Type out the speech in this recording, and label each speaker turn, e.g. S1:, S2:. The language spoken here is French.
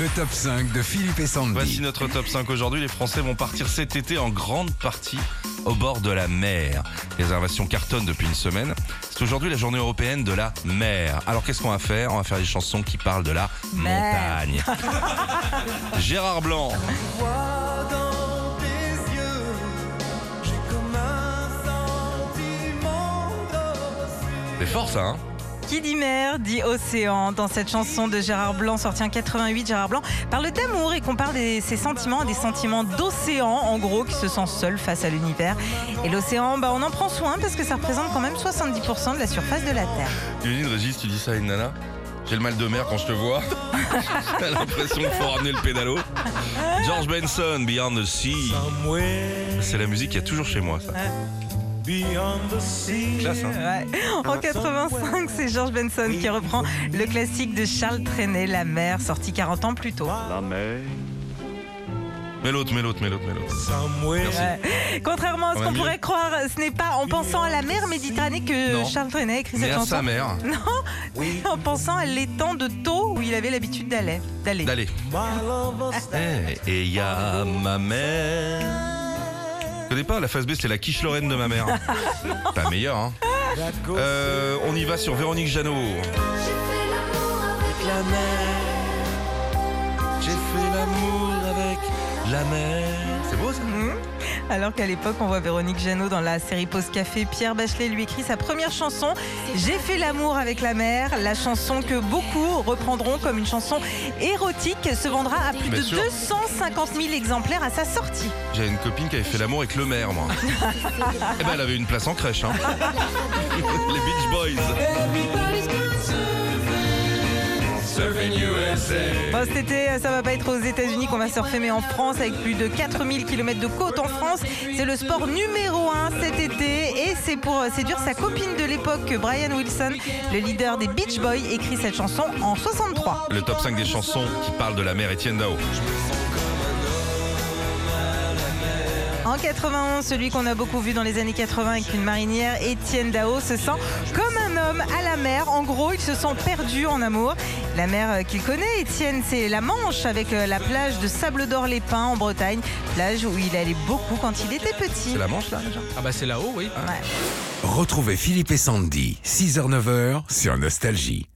S1: Le top 5 de Philippe et Sandy.
S2: Voici notre top 5 aujourd'hui. Les Français vont partir cet été en grande partie au bord de la mer. Les réservations cartonnent depuis une semaine. C'est aujourd'hui la journée européenne de la mer. Alors qu'est-ce qu'on va faire? On va faire des chansons qui parlent de la
S3: Mer.
S2: montagne. Gérard Blanc. C'est fort ça, hein?
S3: Qui dit mer dit océan. Dans cette chanson de Gérard Blanc, sortie en 88, Gérard Blanc parle d'amour et compare des- ses sentiments à des sentiments d'océan, en gros, qui se sent seul face à l'univers. Et l'océan, bah, on en prend soin parce que ça représente quand même 70% de la surface de la Terre.
S2: Imagine Régis, tu dis ça à une nana j'ai le mal de mer quand je te vois. T'as l'impression qu'il faut ramener le pédalo. George Benson, Beyond the Sea.
S4: Somewhere
S2: C'est la musique qu'il y a toujours chez moi, ça.
S4: beyond the sea.
S2: Classe, hein
S3: Ouais. En 85, c'est George Benson qui reprend le classique de Charles Trenet, La mer, sorti 40 ans plus tôt.
S2: Mets l'autre, mets l'autre, mets l'autre, mets l'autre.
S4: Somewhere
S3: Ouais. Contrairement à ce qu'on pourrait croire, ce n'est pas en pensant à la mer Méditerranée que
S2: Non.
S3: Charles Trenet a écrit
S2: Mais
S3: cette
S2: à
S3: chanson.
S2: sa mère,
S3: Non, en pensant à l'étang de Thau où il avait l'habitude d'aller. D'aller.
S2: d'aller. Eh, Et il y a ma mère. Je connais pas, la phase B, c'est la quiche Lorraine de ma mère. Pas meilleur, hein. Euh, on y va sur Véronique Jeannot. La mer. J'ai fait l'amour avec la mer. C'est beau ça.
S3: Alors qu'à l'époque, on voit Véronique Jeannot dans la série Pause Café. Pierre Bachelet lui écrit sa première chanson, J'ai fait l'amour avec la mer. La chanson que beaucoup reprendront comme une chanson érotique se vendra à plus
S2: Bien
S3: de
S2: sûr.
S3: 250 000 exemplaires à sa sortie.
S2: J'avais une copine qui avait fait l'amour avec le maire, moi. Eh ben, elle avait une place en crèche, hein. Les Beach Boys.
S3: Bon, cet été, ça va pas être aux États-Unis qu'on va surfer, mais en France, avec plus de 4000 km de côte en France. C'est le sport numéro un cet été et c'est pour séduire sa copine de l'époque, que Brian Wilson, le leader des Beach Boys, écrit cette chanson en 63.
S2: Le top 5 des chansons qui parlent de la mer, Etienne Dao.
S3: En 91, celui qu'on a beaucoup vu dans les années 80 avec une marinière, Étienne Dao, se sent comme un homme à la mer. En gros, il se sent perdu en amour. La mer euh, qu'il connaît, Étienne, c'est la Manche avec euh, la plage de Sable d'Or-les-Pins en Bretagne, plage où il allait beaucoup quand il était petit.
S2: C'est la Manche, là, déjà?
S5: Ah bah c'est là-haut, oui.
S3: Ouais.
S1: Retrouvez Philippe et Sandy, 6h-9h sur Nostalgie.